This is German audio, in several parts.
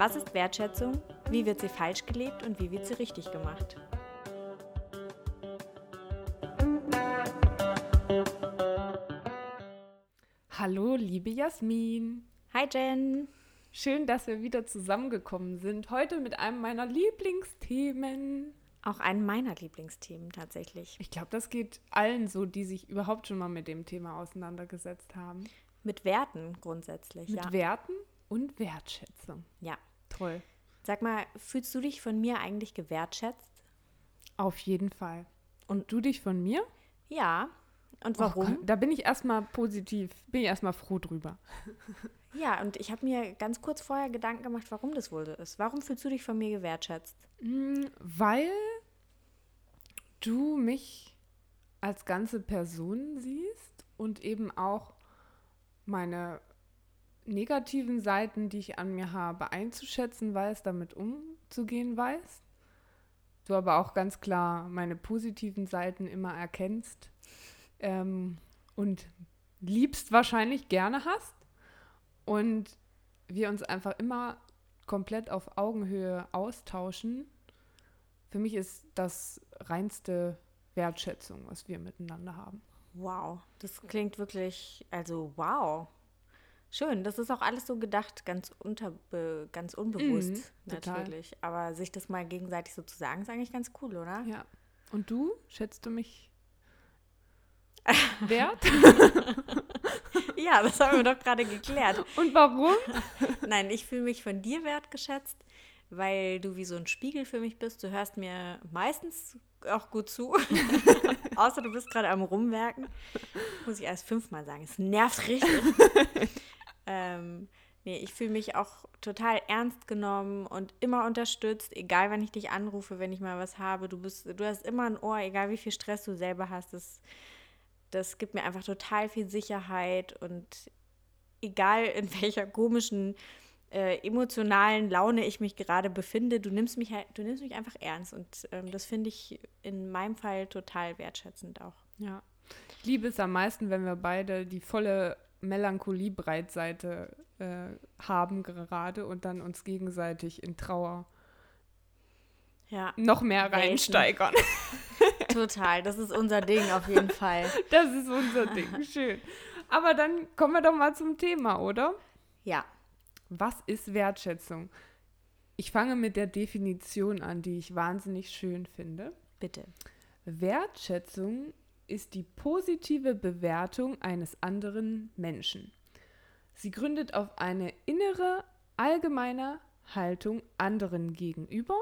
Was ist Wertschätzung? Wie wird sie falsch gelebt und wie wird sie richtig gemacht? Hallo, liebe Jasmin. Hi Jen. Schön, dass wir wieder zusammengekommen sind. Heute mit einem meiner Lieblingsthemen. Auch einen meiner Lieblingsthemen tatsächlich. Ich glaube, das geht allen so, die sich überhaupt schon mal mit dem Thema auseinandergesetzt haben. Mit Werten grundsätzlich, mit ja. Werten und Wertschätzung. Ja. Toll. Sag mal, fühlst du dich von mir eigentlich gewertschätzt? Auf jeden Fall. Und du dich von mir? Ja. Und warum? Oh, da bin ich erstmal positiv, bin ich erstmal froh drüber. Ja, und ich habe mir ganz kurz vorher Gedanken gemacht, warum das wohl so ist. Warum fühlst du dich von mir gewertschätzt? Mm, weil du mich als ganze Person siehst und eben auch meine negativen Seiten, die ich an mir habe, einzuschätzen weiß, damit umzugehen weiß. Du aber auch ganz klar meine positiven Seiten immer erkennst ähm, und liebst wahrscheinlich gerne hast. Und wir uns einfach immer komplett auf Augenhöhe austauschen. Für mich ist das reinste Wertschätzung, was wir miteinander haben. Wow, das klingt wirklich, also wow. Schön, das ist auch alles so gedacht, ganz, unterbe, ganz unbewusst Mhm, total. natürlich. Aber sich das mal gegenseitig so zu sagen, ist eigentlich ganz cool, oder? Ja. Und du, schätzt du mich wert? Ja, das haben wir doch gerade geklärt. Und warum? Nein, ich fühle mich von dir wertgeschätzt, weil du wie so ein Spiegel für mich bist. Du hörst mir meistens auch gut zu. Außer du bist gerade am Rumwerken. Muss ich erst fünfmal sagen. Es nervt richtig. Nee, ich fühle mich auch total ernst genommen und immer unterstützt, egal wann ich dich anrufe, wenn ich mal was habe. Du bist, du hast immer ein Ohr, egal wie viel Stress du selber hast. Das, das gibt mir einfach total viel Sicherheit und egal in welcher komischen äh, emotionalen Laune ich mich gerade befinde, du nimmst mich halt, du nimmst mich einfach ernst und ähm, das finde ich in meinem Fall total wertschätzend auch. Ja. Liebe es am meisten, wenn wir beide die volle Melancholie-Breitseite äh, haben gerade und dann uns gegenseitig in Trauer Ja, noch mehr reinsteigern. total. Das ist unser Ding auf jeden Fall. Das ist unser Ding. Schön. Aber dann kommen wir doch mal zum Thema, oder? Ja, Was ist Wertschätzung? Ich fange mit der Definition an, die ich wahnsinnig schön finde. bitte. Wertschätzung ist die positive Bewertung eines anderen Menschen. Sie gründet auf eine innere, allgemeine Haltung anderen gegenüber.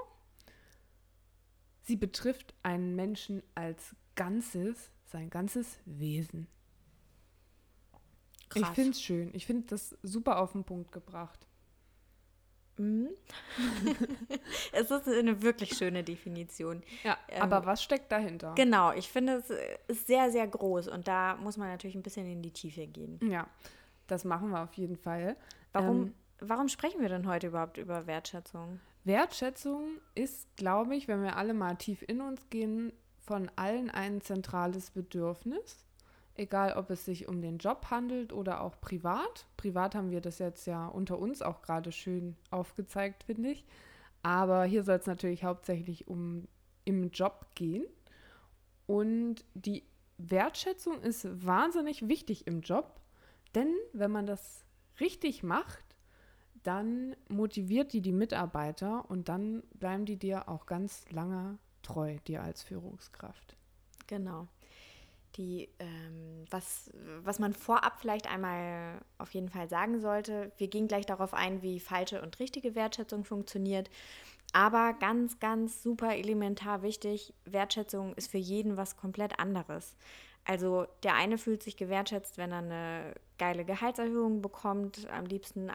Sie betrifft einen Menschen als Ganzes, sein ganzes Wesen. Ich Krass. finde es schön. Ich finde das super auf den Punkt gebracht. Mhm. es ist eine wirklich schöne Definition. Ja, Ähm, aber was steckt dahinter? Genau, ich finde, es ist sehr, sehr groß und da muss man natürlich ein bisschen in die Tiefe gehen. Ja, das machen wir auf jeden Fall. Warum, Ähm, warum sprechen wir denn heute überhaupt über Wertschätzung? Wertschätzung ist, glaube ich, wenn wir alle mal tief in uns gehen, von allen ein zentrales Bedürfnis. Egal, ob es sich um den Job handelt oder auch privat. Privat haben wir das jetzt ja unter uns auch gerade schön aufgezeigt, finde ich. Aber hier soll es natürlich hauptsächlich um im Job gehen. Und die Wertschätzung ist wahnsinnig wichtig im Job, denn wenn man das richtig macht, dann motiviert die die Mitarbeiter und dann bleiben die dir auch ganz lange treu, dir als Führungskraft. Genau. Die, ähm, was, was man vorab vielleicht einmal auf jeden Fall sagen sollte, wir gehen gleich darauf ein, wie falsche und richtige Wertschätzung funktioniert. Aber ganz, ganz super elementar wichtig, Wertschätzung ist für jeden was komplett anderes. Also der eine fühlt sich gewertschätzt, wenn er eine geile Gehaltserhöhung bekommt, am liebsten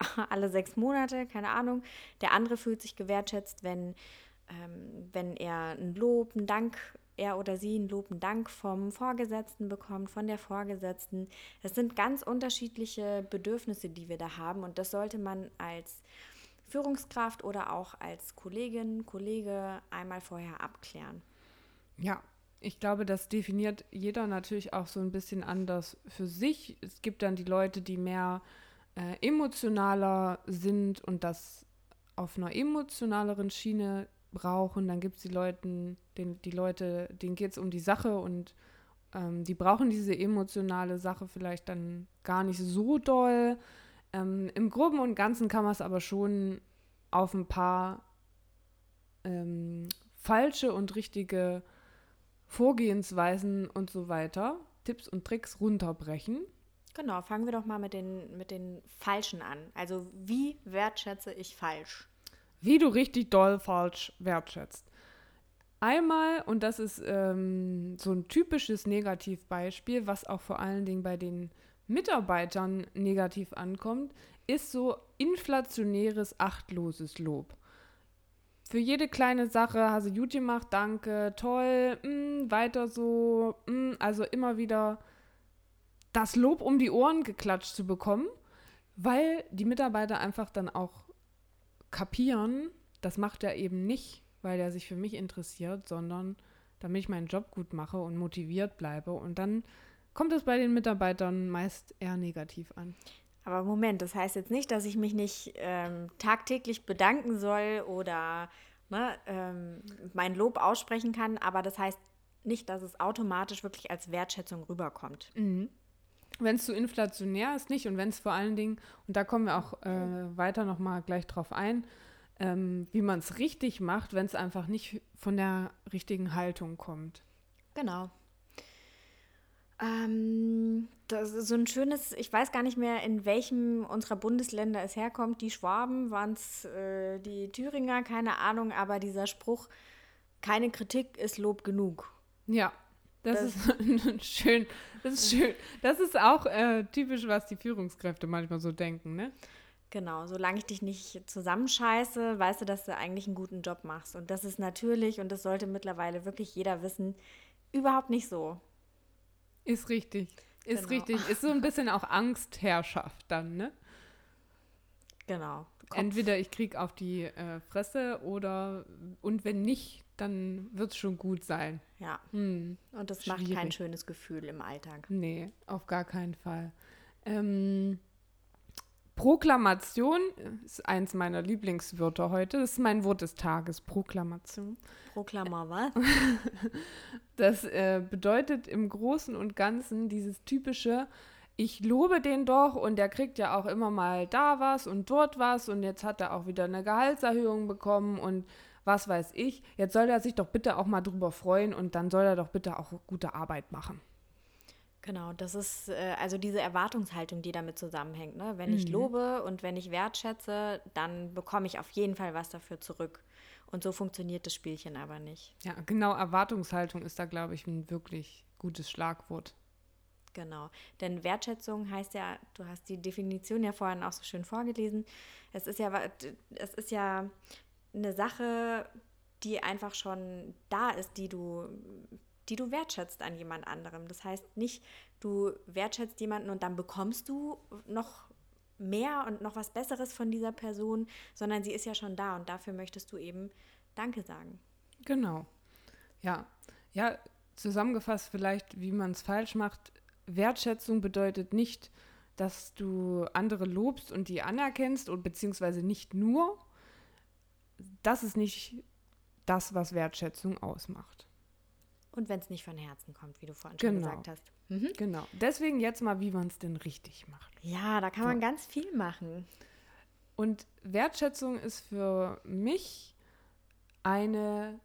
alle sechs Monate, keine Ahnung. Der andere fühlt sich gewertschätzt, wenn, ähm, wenn er ein Lob, einen Dank, er oder sie einen Lob, einen Dank vom Vorgesetzten bekommt, von der Vorgesetzten. Das sind ganz unterschiedliche Bedürfnisse, die wir da haben und das sollte man als Führungskraft oder auch als Kollegin, Kollege einmal vorher abklären. Ja, ich glaube, das definiert jeder natürlich auch so ein bisschen anders für sich. Es gibt dann die Leute, die mehr äh, emotionaler sind und das auf einer emotionaleren Schiene brauchen. Dann gibt es die Leuten, den, die Leute, denen geht es um die Sache und ähm, die brauchen diese emotionale Sache vielleicht dann gar nicht so doll. Ähm, Im Groben und Ganzen kann man es aber schon auf ein paar ähm, falsche und richtige Vorgehensweisen und so weiter, Tipps und Tricks runterbrechen. Genau, fangen wir doch mal mit den, mit den Falschen an. Also wie wertschätze ich falsch? Wie du richtig doll falsch wertschätzt. Einmal, und das ist ähm, so ein typisches Negativbeispiel, was auch vor allen Dingen bei den Mitarbeitern negativ ankommt, ist so inflationäres, achtloses Lob. Für jede kleine Sache hast du gut gemacht, danke, toll, mh, mm, weiter so, mh, mm, also immer wieder das Lob um die Ohren geklatscht zu bekommen, weil die Mitarbeiter einfach dann auch kapieren, das macht er eben nicht, weil er sich für mich interessiert, sondern damit ich meinen Job gut mache und motiviert bleibe. Und dann kommt es bei den Mitarbeitern meist eher negativ an. Aber Moment, das heißt jetzt nicht, dass ich mich nicht ähm, tagtäglich bedanken soll oder ne, ähm, mein Lob aussprechen kann, aber das heißt nicht, dass es automatisch wirklich als Wertschätzung rüberkommt. Mhm wenn es zu so inflationär ist, nicht. Und wenn es vor allen Dingen, und da kommen wir auch äh, weiter nochmal gleich drauf ein, ähm, wie man es richtig macht, wenn es einfach nicht von der richtigen Haltung kommt. Genau. Ähm, das ist so ein schönes, ich weiß gar nicht mehr, in welchem unserer Bundesländer es herkommt. Die Schwaben waren es, äh, die Thüringer, keine Ahnung, aber dieser Spruch, keine Kritik ist Lob genug. Ja, das, das ist schön. Das ist schön. Das ist auch äh, typisch, was die Führungskräfte manchmal so denken, ne? Genau, solange ich dich nicht zusammenscheiße, weißt du, dass du eigentlich einen guten Job machst. Und das ist natürlich, und das sollte mittlerweile wirklich jeder wissen, überhaupt nicht so. Ist richtig. Ist genau. richtig. Ist so ein bisschen auch Angstherrschaft dann, ne? Genau. Kopf. Entweder ich krieg auf die äh, Fresse oder und wenn nicht, dann wird es schon gut sein. Ja. Hm. Und das Schwierig. macht kein schönes Gefühl im Alltag. Nee, auf gar keinen Fall. Ähm, Proklamation ist eins meiner Lieblingswörter heute. Das ist mein Wort des Tages, Proklamation. Proklama was? Das äh, bedeutet im Großen und Ganzen dieses typische, ich lobe den doch und der kriegt ja auch immer mal da was und dort was und jetzt hat er auch wieder eine Gehaltserhöhung bekommen und was weiß ich. Jetzt soll er sich doch bitte auch mal drüber freuen und dann soll er doch bitte auch gute Arbeit machen. Genau, das ist äh, also diese Erwartungshaltung, die damit zusammenhängt. Ne? Wenn mhm. ich lobe und wenn ich wertschätze, dann bekomme ich auf jeden Fall was dafür zurück. Und so funktioniert das Spielchen aber nicht. Ja, genau, Erwartungshaltung ist da, glaube ich, ein wirklich gutes Schlagwort. Genau, denn Wertschätzung heißt ja, du hast die Definition ja vorhin auch so schön vorgelesen. Es ist ja, es ist ja eine Sache, die einfach schon da ist, die du, die du wertschätzt an jemand anderem. Das heißt nicht, du wertschätzt jemanden und dann bekommst du noch mehr und noch was Besseres von dieser Person, sondern sie ist ja schon da und dafür möchtest du eben Danke sagen. Genau. Ja. Ja, zusammengefasst vielleicht, wie man es falsch macht. Wertschätzung bedeutet nicht, dass du andere lobst und die anerkennst und beziehungsweise nicht nur, das ist nicht das, was Wertschätzung ausmacht. Und wenn es nicht von Herzen kommt, wie du vorhin schon genau. gesagt hast. Mhm. Genau. Deswegen jetzt mal, wie man es denn richtig macht. Ja, da kann so. man ganz viel machen. Und Wertschätzung ist für mich eine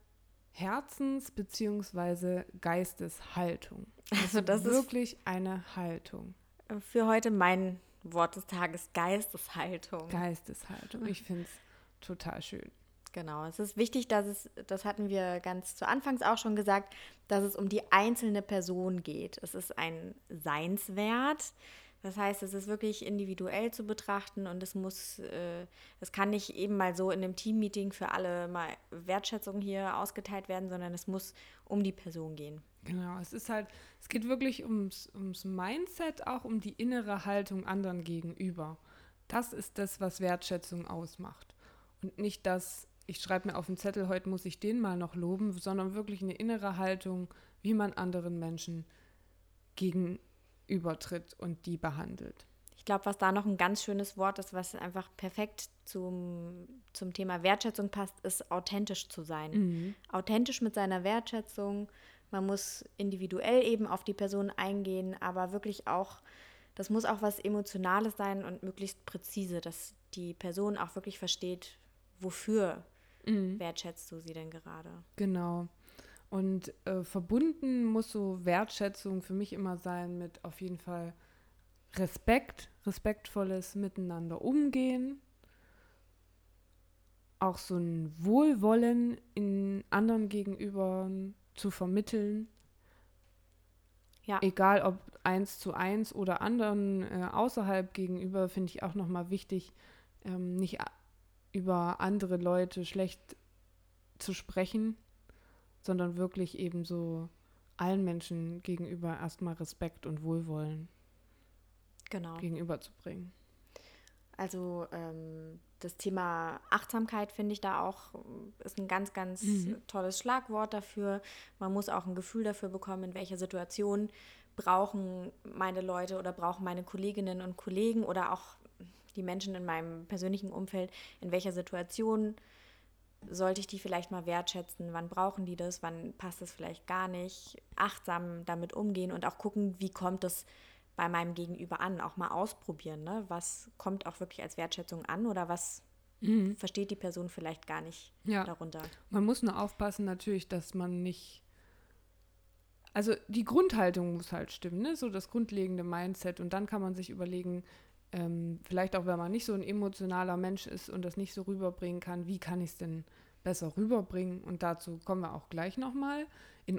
Herzens- bzw. Geisteshaltung. Also das ist wirklich eine Haltung. Für heute mein Wort des Tages Geisteshaltung. Geisteshaltung. Ich finde es total schön. Genau, es ist wichtig, dass es, das hatten wir ganz zu Anfangs auch schon gesagt, dass es um die einzelne Person geht. Es ist ein Seinswert. Das heißt, es ist wirklich individuell zu betrachten und es muss, äh, es kann nicht eben mal so in einem Teammeeting für alle mal Wertschätzung hier ausgeteilt werden, sondern es muss um die Person gehen. Genau, es ist halt, es geht wirklich ums, ums Mindset, auch um die innere Haltung anderen gegenüber. Das ist das, was Wertschätzung ausmacht. Und nicht das, ich schreibe mir auf den Zettel, heute muss ich den mal noch loben, sondern wirklich eine innere Haltung, wie man anderen Menschen gegenübertritt und die behandelt. Ich glaube, was da noch ein ganz schönes Wort ist, was einfach perfekt zum, zum Thema Wertschätzung passt, ist authentisch zu sein. Mhm. Authentisch mit seiner Wertschätzung. Man muss individuell eben auf die Person eingehen, aber wirklich auch, das muss auch was Emotionales sein und möglichst präzise, dass die Person auch wirklich versteht, wofür mhm. wertschätzt du sie denn gerade. Genau. Und äh, verbunden muss so Wertschätzung für mich immer sein mit auf jeden Fall Respekt, respektvolles Miteinander umgehen, auch so ein Wohlwollen in anderen gegenüber zu vermitteln. Ja. Egal ob eins zu eins oder anderen äh, außerhalb gegenüber, finde ich auch nochmal wichtig, ähm, nicht über andere Leute schlecht zu sprechen, sondern wirklich eben so allen Menschen gegenüber erstmal Respekt und Wohlwollen genau. gegenüberzubringen. Also ähm, das Thema Achtsamkeit finde ich da auch ist ein ganz, ganz mhm. tolles Schlagwort dafür. Man muss auch ein Gefühl dafür bekommen, in welcher Situation brauchen meine Leute oder brauchen meine Kolleginnen und Kollegen oder auch die Menschen in meinem persönlichen Umfeld, in welcher Situation sollte ich die vielleicht mal wertschätzen? Wann brauchen die das? Wann passt es vielleicht gar nicht? Achtsam damit umgehen und auch gucken, wie kommt es bei meinem Gegenüber an? Auch mal ausprobieren. Ne? Was kommt auch wirklich als Wertschätzung an oder was mhm. versteht die Person vielleicht gar nicht ja. darunter? Man muss nur aufpassen, natürlich, dass man nicht. Also die Grundhaltung muss halt stimmen, ne? so das grundlegende Mindset. Und dann kann man sich überlegen, ähm, vielleicht auch wenn man nicht so ein emotionaler Mensch ist und das nicht so rüberbringen kann, wie kann ich es denn besser rüberbringen? Und dazu kommen wir auch gleich nochmal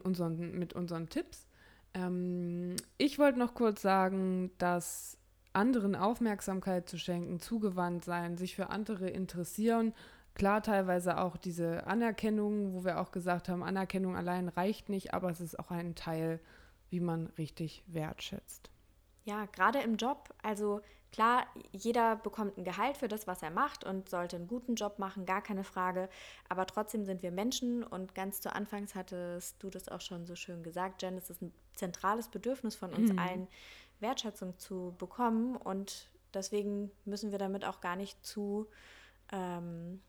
unseren, mit unseren Tipps. Ähm, ich wollte noch kurz sagen, dass anderen Aufmerksamkeit zu schenken, zugewandt sein, sich für andere interessieren. Klar, teilweise auch diese Anerkennung, wo wir auch gesagt haben, Anerkennung allein reicht nicht, aber es ist auch ein Teil, wie man richtig wertschätzt. Ja, gerade im Job, also Klar, jeder bekommt ein Gehalt für das, was er macht und sollte einen guten Job machen, gar keine Frage. Aber trotzdem sind wir Menschen und ganz zu Anfangs hattest du das auch schon so schön gesagt, Jen, es ist ein zentrales Bedürfnis von uns mhm. allen, Wertschätzung zu bekommen und deswegen müssen wir damit auch gar nicht zu ähm,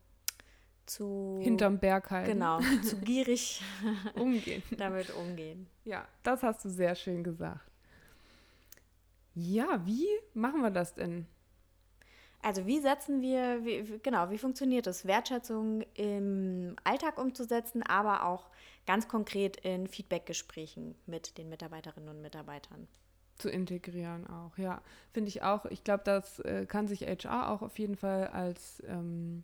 zu hinterm Berg halten. Genau, zu gierig umgehen. damit umgehen. Ja, das hast du sehr schön gesagt. Ja, wie machen wir das denn? Also wie setzen wir, wie, genau, wie funktioniert es, Wertschätzung im Alltag umzusetzen, aber auch ganz konkret in Feedbackgesprächen mit den Mitarbeiterinnen und Mitarbeitern? Zu integrieren auch, ja. Finde ich auch. Ich glaube, das äh, kann sich HR auch auf jeden Fall als ähm,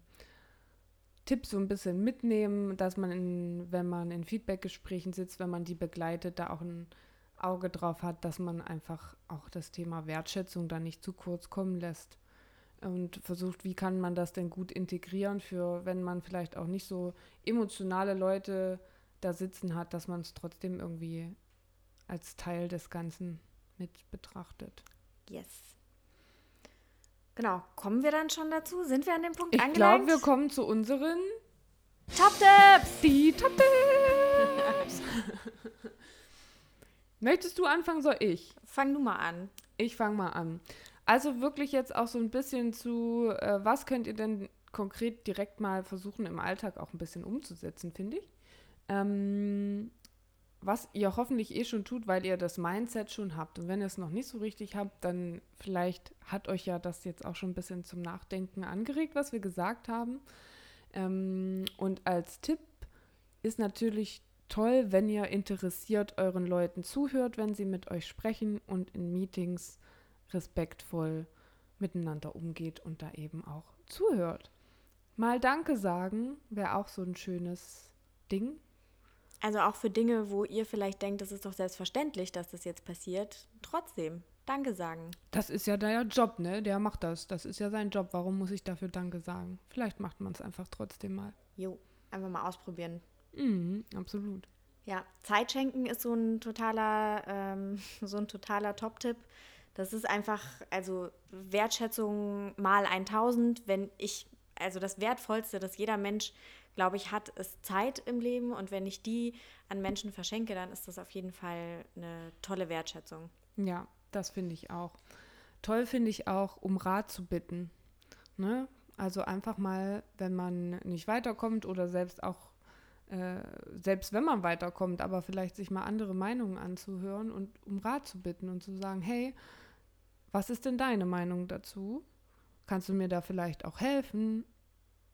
Tipp so ein bisschen mitnehmen, dass man, in, wenn man in Feedbackgesprächen sitzt, wenn man die begleitet, da auch ein Auge drauf hat, dass man einfach auch das Thema Wertschätzung da nicht zu kurz kommen lässt und versucht, wie kann man das denn gut integrieren für, wenn man vielleicht auch nicht so emotionale Leute da sitzen hat, dass man es trotzdem irgendwie als Teil des Ganzen mit betrachtet. Yes. Genau, kommen wir dann schon dazu? Sind wir an dem Punkt ich angelangt? Ich glaube, wir kommen zu unseren Top-Tipps! Die Top-Tipps! Möchtest du anfangen, soll ich? Fang du mal an. Ich fange mal an. Also wirklich jetzt auch so ein bisschen zu, äh, was könnt ihr denn konkret direkt mal versuchen im Alltag auch ein bisschen umzusetzen, finde ich. Ähm, was ihr hoffentlich eh schon tut, weil ihr das Mindset schon habt. Und wenn ihr es noch nicht so richtig habt, dann vielleicht hat euch ja das jetzt auch schon ein bisschen zum Nachdenken angeregt, was wir gesagt haben. Ähm, und als Tipp ist natürlich toll, wenn ihr interessiert euren Leuten zuhört, wenn sie mit euch sprechen und in Meetings respektvoll miteinander umgeht und da eben auch zuhört. Mal Danke sagen wäre auch so ein schönes Ding. Also auch für Dinge, wo ihr vielleicht denkt, das ist doch selbstverständlich, dass das jetzt passiert, trotzdem Danke sagen. Das ist ja der Job, ne? Der macht das. Das ist ja sein Job. Warum muss ich dafür Danke sagen? Vielleicht macht man es einfach trotzdem mal. Jo, einfach mal ausprobieren. Mhm, absolut. Ja, Zeit schenken ist so ein totaler, ähm, so ein totaler Top-Tipp. Das ist einfach, also Wertschätzung mal 1000. Wenn ich, also das Wertvollste, das jeder Mensch, glaube ich, hat, ist Zeit im Leben. Und wenn ich die an Menschen verschenke, dann ist das auf jeden Fall eine tolle Wertschätzung. Ja, das finde ich auch. Toll finde ich auch, um Rat zu bitten. Ne? Also einfach mal, wenn man nicht weiterkommt oder selbst auch, äh, selbst wenn man weiterkommt, aber vielleicht sich mal andere Meinungen anzuhören und um Rat zu bitten und zu sagen, hey, was ist denn deine Meinung dazu? Kannst du mir da vielleicht auch helfen?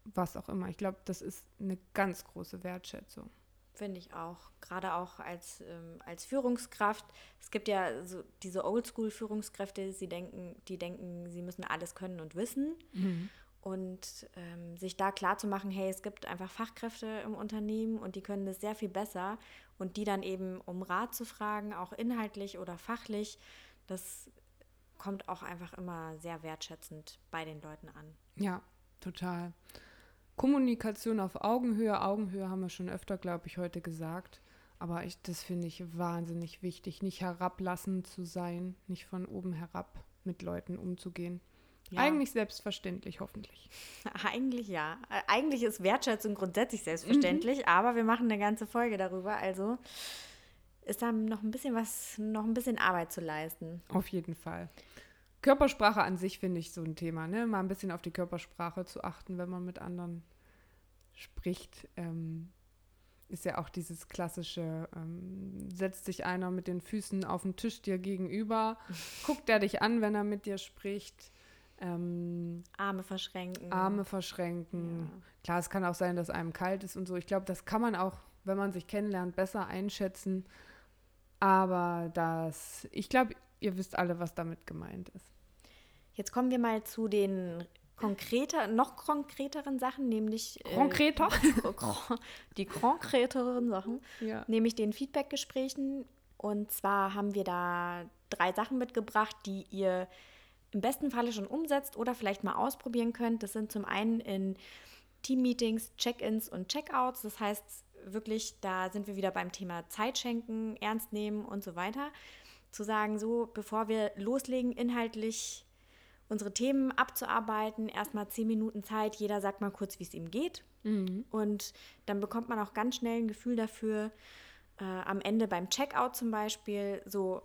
Was auch immer. Ich glaube, das ist eine ganz große Wertschätzung. Finde ich auch. Gerade auch als, ähm, als Führungskraft. Es gibt ja so diese Oldschool-Führungskräfte, sie denken, die denken, sie müssen alles können und wissen. Mhm. Und ähm, sich da klar zu machen, hey, es gibt einfach Fachkräfte im Unternehmen und die können das sehr viel besser. Und die dann eben um Rat zu fragen, auch inhaltlich oder fachlich, das kommt auch einfach immer sehr wertschätzend bei den Leuten an. Ja, total. Kommunikation auf Augenhöhe. Augenhöhe haben wir schon öfter, glaube ich, heute gesagt. Aber ich, das finde ich wahnsinnig wichtig, nicht herablassend zu sein, nicht von oben herab mit Leuten umzugehen. Ja. Eigentlich selbstverständlich, hoffentlich. Eigentlich ja. Äh, eigentlich ist Wertschätzung grundsätzlich selbstverständlich, mhm. aber wir machen eine ganze Folge darüber. Also ist da noch ein bisschen was, noch ein bisschen Arbeit zu leisten. Auf jeden Fall. Körpersprache an sich finde ich so ein Thema, ne? Mal ein bisschen auf die Körpersprache zu achten, wenn man mit anderen spricht. Ähm, ist ja auch dieses klassische, ähm, setzt sich einer mit den Füßen auf den Tisch dir gegenüber, guckt er dich an, wenn er mit dir spricht. Ähm, Arme verschränken. Arme verschränken. Ja. Klar, es kann auch sein, dass einem kalt ist und so. Ich glaube, das kann man auch, wenn man sich kennenlernt, besser einschätzen. Aber das, ich glaube, ihr wisst alle, was damit gemeint ist. Jetzt kommen wir mal zu den konkreter, noch konkreteren Sachen, nämlich äh, konkreter, äh, die konkreteren Sachen, ja. nämlich den Feedbackgesprächen. Und zwar haben wir da drei Sachen mitgebracht, die ihr im besten Falle schon umsetzt oder vielleicht mal ausprobieren könnt. Das sind zum einen in Team-Meetings, Check-ins und Check-outs. Das heißt wirklich, da sind wir wieder beim Thema Zeit schenken, ernst nehmen und so weiter. Zu sagen, so, bevor wir loslegen, inhaltlich unsere Themen abzuarbeiten, erstmal zehn Minuten Zeit, jeder sagt mal kurz, wie es ihm geht. Mhm. Und dann bekommt man auch ganz schnell ein Gefühl dafür, äh, am Ende beim Checkout zum Beispiel, so,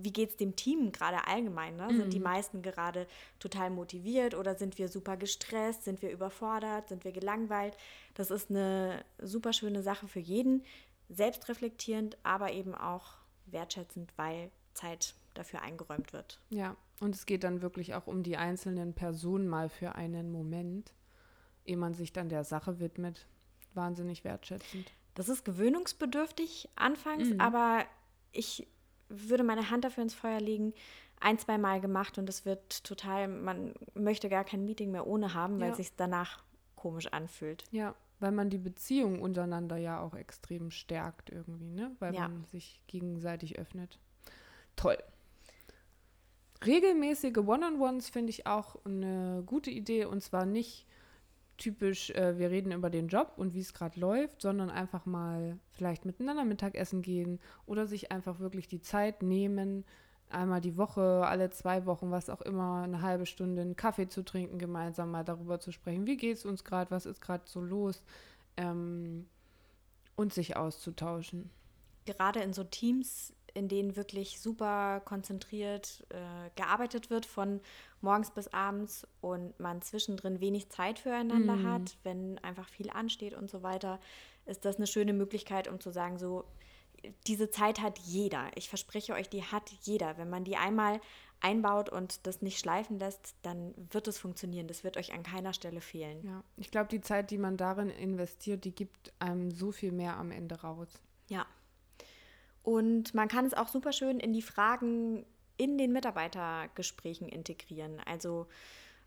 wie geht es dem Team gerade allgemein? Ne? Mhm. Sind die mhm. meisten gerade total motiviert oder sind wir super gestresst? Sind wir überfordert? Sind wir gelangweilt? Das ist eine super schöne Sache für jeden. Selbstreflektierend, aber eben auch wertschätzend, weil Zeit dafür eingeräumt wird. Ja, und es geht dann wirklich auch um die einzelnen Personen mal für einen Moment, ehe man sich dann der Sache widmet. Wahnsinnig wertschätzend. Das ist gewöhnungsbedürftig anfangs, mhm. aber ich würde meine Hand dafür ins Feuer legen, ein, zwei Mal gemacht und es wird total, man möchte gar kein Meeting mehr ohne haben, weil ja. es sich danach komisch anfühlt. Ja, weil man die Beziehung untereinander ja auch extrem stärkt irgendwie, ne? Weil ja. man sich gegenseitig öffnet. Toll. Regelmäßige One-on-Ones finde ich auch eine gute Idee und zwar nicht typisch, äh, wir reden über den Job und wie es gerade läuft, sondern einfach mal vielleicht miteinander Mittagessen gehen oder sich einfach wirklich die Zeit nehmen, einmal die Woche, alle zwei Wochen, was auch immer, eine halbe Stunde einen Kaffee zu trinken, gemeinsam mal darüber zu sprechen, wie geht es uns gerade, was ist gerade so los ähm, und sich auszutauschen. Gerade in so Teams in denen wirklich super konzentriert äh, gearbeitet wird von morgens bis abends und man zwischendrin wenig Zeit füreinander mhm. hat, wenn einfach viel ansteht und so weiter, ist das eine schöne Möglichkeit, um zu sagen, so, diese Zeit hat jeder. Ich verspreche euch, die hat jeder. Wenn man die einmal einbaut und das nicht schleifen lässt, dann wird es funktionieren. Das wird euch an keiner Stelle fehlen. Ja, ich glaube, die Zeit, die man darin investiert, die gibt einem so viel mehr am Ende raus. Ja, und man kann es auch super schön in die Fragen in den Mitarbeitergesprächen integrieren. Also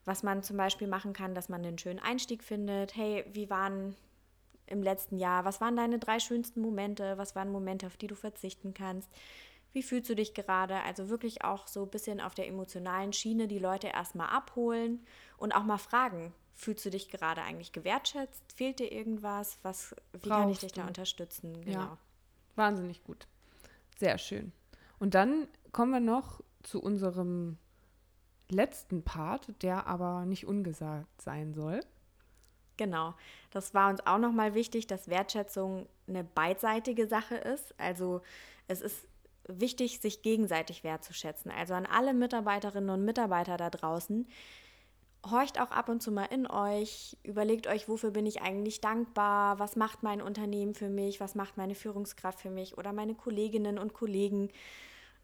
was man zum Beispiel machen kann, dass man einen schönen Einstieg findet. Hey, wie waren im letzten Jahr, was waren deine drei schönsten Momente? Was waren Momente, auf die du verzichten kannst? Wie fühlst du dich gerade? Also wirklich auch so ein bisschen auf der emotionalen Schiene die Leute erstmal abholen und auch mal fragen, fühlst du dich gerade eigentlich gewertschätzt? Fehlt dir irgendwas? Was, wie Brauchst kann ich dich du? da unterstützen? Genau. Ja. Wahnsinnig gut. Sehr schön. Und dann kommen wir noch zu unserem letzten Part, der aber nicht ungesagt sein soll. Genau, das war uns auch nochmal wichtig, dass Wertschätzung eine beidseitige Sache ist. Also es ist wichtig, sich gegenseitig wertzuschätzen. Also an alle Mitarbeiterinnen und Mitarbeiter da draußen. Horcht auch ab und zu mal in euch, überlegt euch, wofür bin ich eigentlich dankbar, was macht mein Unternehmen für mich, was macht meine Führungskraft für mich oder meine Kolleginnen und Kollegen,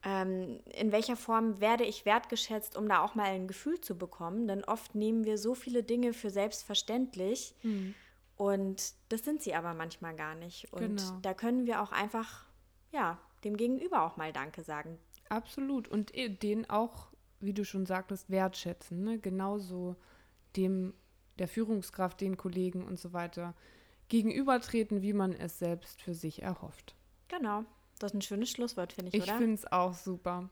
ähm, in welcher Form werde ich wertgeschätzt, um da auch mal ein Gefühl zu bekommen. Denn oft nehmen wir so viele Dinge für selbstverständlich mhm. und das sind sie aber manchmal gar nicht. Und genau. da können wir auch einfach, ja, dem Gegenüber auch mal Danke sagen. Absolut. Und den auch, wie du schon sagtest, wertschätzen. Ne? Genauso dem der Führungskraft, den Kollegen und so weiter gegenübertreten, wie man es selbst für sich erhofft. Genau. Das ist ein schönes Schlusswort, finde ich, ich oder? Ich finde es auch super.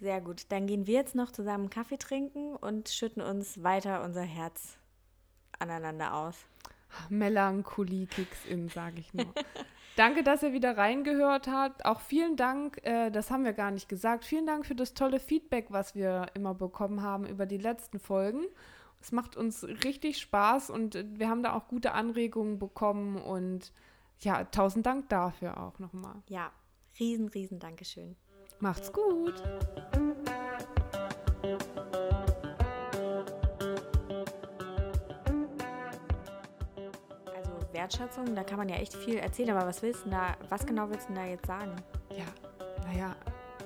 Sehr gut. Dann gehen wir jetzt noch zusammen Kaffee trinken und schütten uns weiter unser Herz aneinander aus. Melancholie kicks in, sage ich nur. Danke, dass ihr wieder reingehört habt. Auch vielen Dank, äh, das haben wir gar nicht gesagt, vielen Dank für das tolle Feedback, was wir immer bekommen haben über die letzten Folgen. Es macht uns richtig Spaß und wir haben da auch gute Anregungen bekommen und ja, tausend Dank dafür auch nochmal. Ja, riesen, riesen Dankeschön. Macht's gut. Wertschätzung, da kann man ja echt viel erzählen, aber was willst du da, was genau willst du da jetzt sagen? Ja, naja,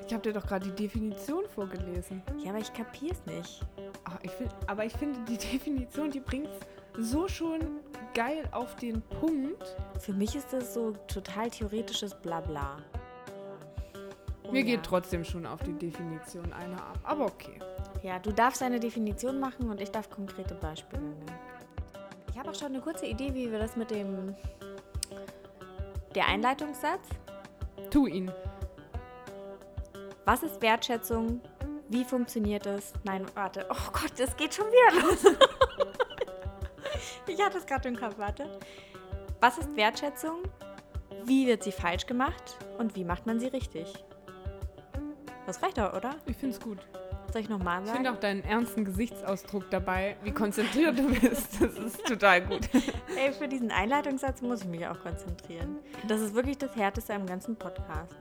ich habe dir doch gerade die Definition vorgelesen. Ja, aber ich kapier's nicht. Ach, ich find, aber ich finde, die Definition, die bringt so schon geil auf den Punkt. Für mich ist das so total theoretisches Blabla. Oh, Mir ja. geht trotzdem schon auf die Definition einer ab, aber okay. Ja, du darfst eine Definition machen und ich darf konkrete Beispiele nennen. Ich habe auch schon eine kurze Idee, wie wir das mit dem der Einleitungssatz. Tu ihn. Was ist Wertschätzung? Wie funktioniert es? Nein, warte. Oh Gott, es geht schon wieder los. ich hatte es gerade im Kopf, warte. Was ist Wertschätzung? Wie wird sie falsch gemacht? Und wie macht man sie richtig? Das reicht doch, oder? Ich finde es gut. Soll ich nochmal sagen? Ich finde auch deinen ernsten Gesichtsausdruck dabei, wie konzentriert du bist. Das ist total gut. Ey, für diesen Einleitungssatz muss ich mich auch konzentrieren. Das ist wirklich das Härteste am ganzen Podcast.